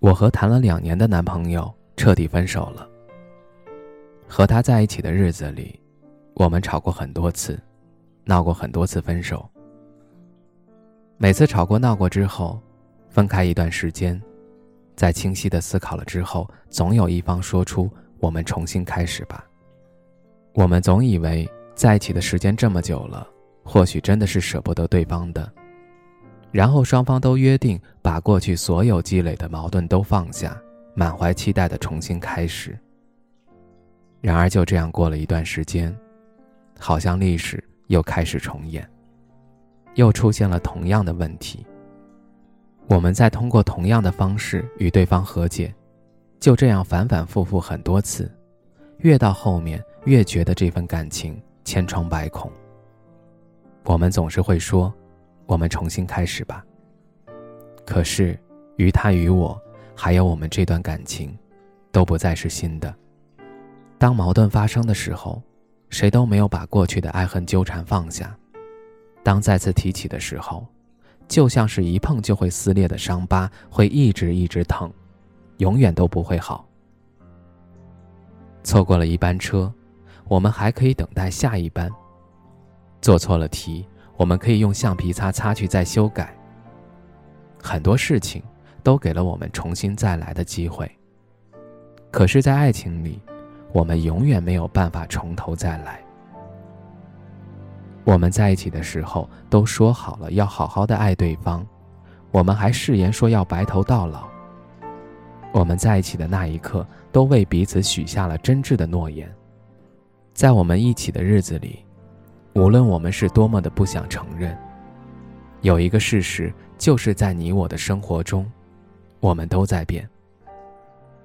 我和谈了两年的男朋友彻底分手了。和他在一起的日子里，我们吵过很多次，闹过很多次分手。每次吵过闹过之后，分开一段时间，在清晰的思考了之后，总有一方说出“我们重新开始吧”。我们总以为在一起的时间这么久了，或许真的是舍不得对方的。然后双方都约定把过去所有积累的矛盾都放下，满怀期待的重新开始。然而就这样过了一段时间，好像历史又开始重演，又出现了同样的问题。我们再通过同样的方式与对方和解，就这样反反复复很多次，越到后面越觉得这份感情千疮百孔。我们总是会说。我们重新开始吧。可是，于他与我，还有我们这段感情，都不再是新的。当矛盾发生的时候，谁都没有把过去的爱恨纠缠放下。当再次提起的时候，就像是一碰就会撕裂的伤疤，会一直一直疼，永远都不会好。错过了一班车，我们还可以等待下一班。做错了题。我们可以用橡皮擦擦去再修改。很多事情都给了我们重新再来的机会。可是，在爱情里，我们永远没有办法从头再来。我们在一起的时候都说好了要好好的爱对方，我们还誓言说要白头到老。我们在一起的那一刻，都为彼此许下了真挚的诺言。在我们一起的日子里。无论我们是多么的不想承认，有一个事实，就是在你我的生活中，我们都在变。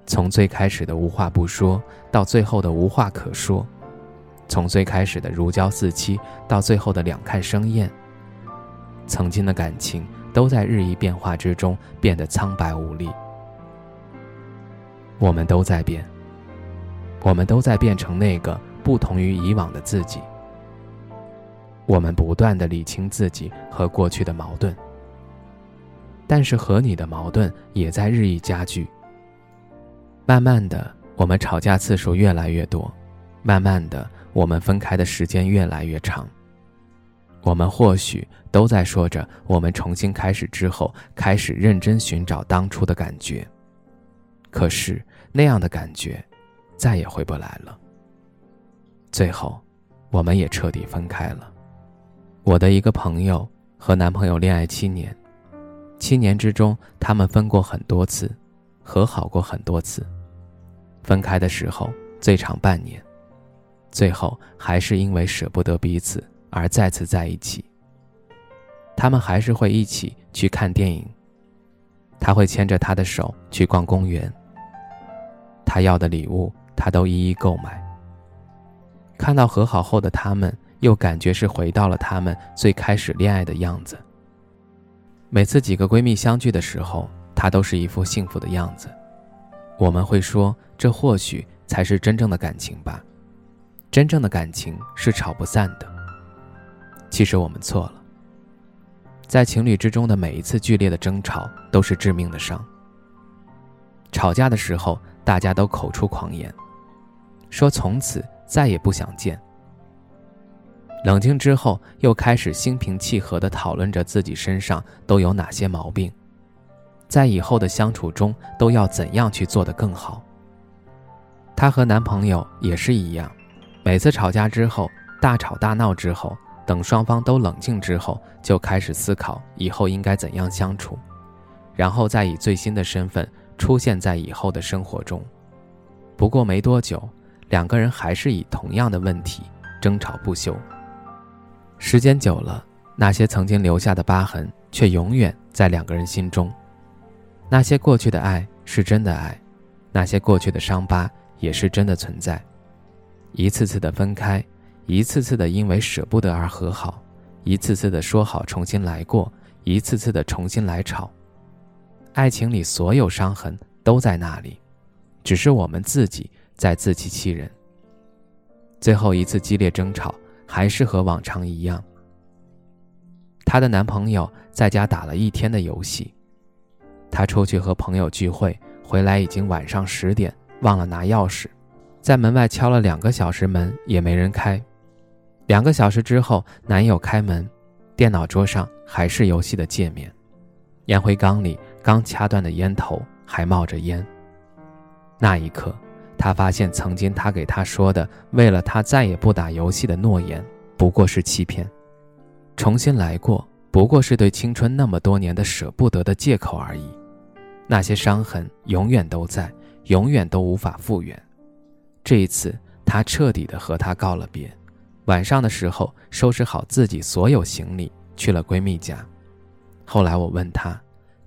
从最开始的无话不说，到最后的无话可说；从最开始的如胶似漆，到最后的两看生厌。曾经的感情都在日益变化之中变得苍白无力。我们都在变，我们都在变成那个不同于以往的自己。我们不断的理清自己和过去的矛盾，但是和你的矛盾也在日益加剧。慢慢的，我们吵架次数越来越多，慢慢的，我们分开的时间越来越长。我们或许都在说着，我们重新开始之后，开始认真寻找当初的感觉。可是那样的感觉，再也回不来了。最后，我们也彻底分开了。我的一个朋友和男朋友恋爱七年，七年之中，他们分过很多次，和好过很多次。分开的时候最长半年，最后还是因为舍不得彼此而再次在一起。他们还是会一起去看电影，他会牵着她的手去逛公园。他要的礼物，他都一一购买。看到和好后的他们。又感觉是回到了他们最开始恋爱的样子。每次几个闺蜜相聚的时候，她都是一副幸福的样子。我们会说，这或许才是真正的感情吧。真正的感情是吵不散的。其实我们错了。在情侣之中的每一次剧烈的争吵都是致命的伤。吵架的时候，大家都口出狂言，说从此再也不想见。冷静之后，又开始心平气和地讨论着自己身上都有哪些毛病，在以后的相处中都要怎样去做得更好。她和男朋友也是一样，每次吵架之后，大吵大闹之后，等双方都冷静之后，就开始思考以后应该怎样相处，然后再以最新的身份出现在以后的生活中。不过没多久，两个人还是以同样的问题争吵不休。时间久了，那些曾经留下的疤痕却永远在两个人心中。那些过去的爱是真的爱，那些过去的伤疤也是真的存在。一次次的分开，一次次的因为舍不得而和好，一次次的说好重新来过，一次次的重新来吵。爱情里所有伤痕都在那里，只是我们自己在自欺欺人。最后一次激烈争吵，还是和往常一样。她的男朋友在家打了一天的游戏，她出去和朋友聚会，回来已经晚上十点，忘了拿钥匙，在门外敲了两个小时门也没人开。两个小时之后，男友开门，电脑桌上还是游戏的界面，烟灰缸里。刚掐断的烟头还冒着烟。那一刻，他发现曾经他给他说的“为了他再也不打游戏”的诺言，不过是欺骗。重新来过，不过是对青春那么多年的舍不得的借口而已。那些伤痕永远都在，永远都无法复原。这一次，他彻底的和他告了别。晚上的时候，收拾好自己所有行李，去了闺蜜家。后来我问他。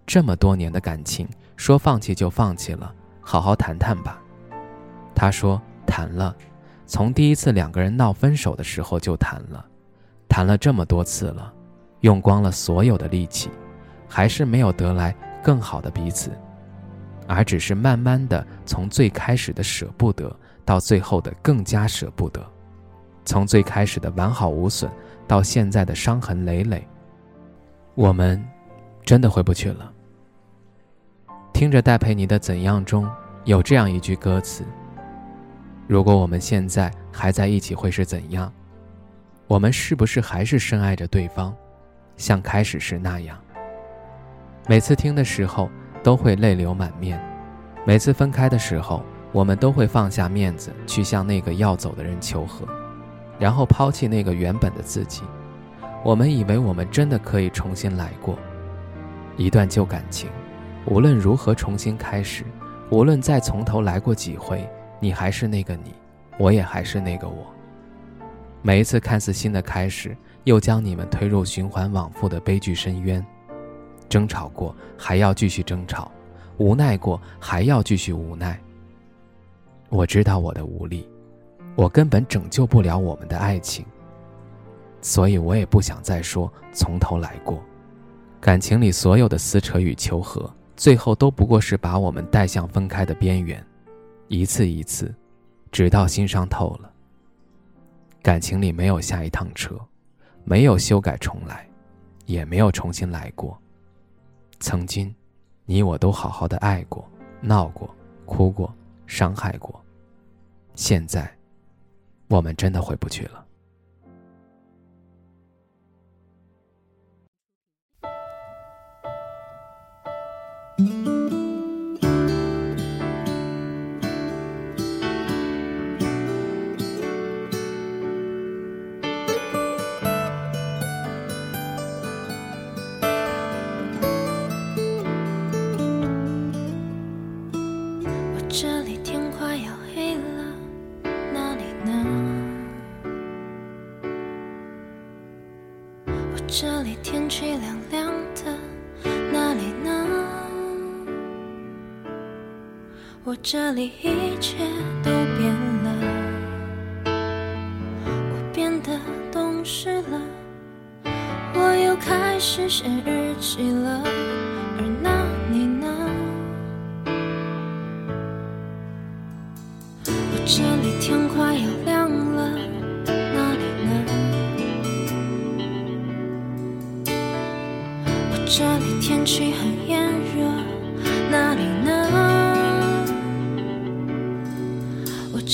这么多年的感情，说放弃就放弃了，好好谈谈吧。他说谈了，从第一次两个人闹分手的时候就谈了，谈了这么多次了，用光了所有的力气，还是没有得来更好的彼此，而只是慢慢的从最开始的舍不得，到最后的更加舍不得，从最开始的完好无损，到现在的伤痕累累。我们真的回不去了。听着戴佩妮的《怎样》中有这样一句歌词：“如果我们现在还在一起，会是怎样？我们是不是还是深爱着对方，像开始时那样？”每次听的时候都会泪流满面，每次分开的时候，我们都会放下面子去向那个要走的人求和，然后抛弃那个原本的自己。我们以为我们真的可以重新来过一段旧感情。无论如何重新开始，无论再从头来过几回，你还是那个你，我也还是那个我。每一次看似新的开始，又将你们推入循环往复的悲剧深渊。争吵过，还要继续争吵；无奈过，还要继续无奈。我知道我的无力，我根本拯救不了我们的爱情，所以我也不想再说从头来过。感情里所有的撕扯与求和。最后都不过是把我们带向分开的边缘，一次一次，直到心伤透了。感情里没有下一趟车，没有修改重来，也没有重新来过。曾经，你我都好好的爱过、闹过、哭过、伤害过。现在，我们真的回不去了。我这里一切都变了，我变得懂事了，我又开始写日记了，而那你呢？我这里天快要亮了，哪里呢？我这里天气很炎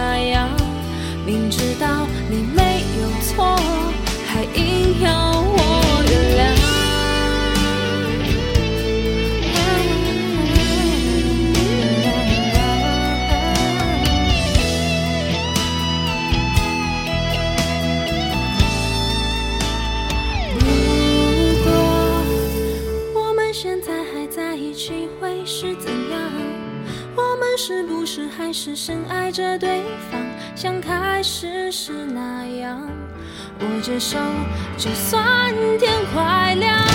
那样？明知道你没有错，是那样？握着手，就算天快亮。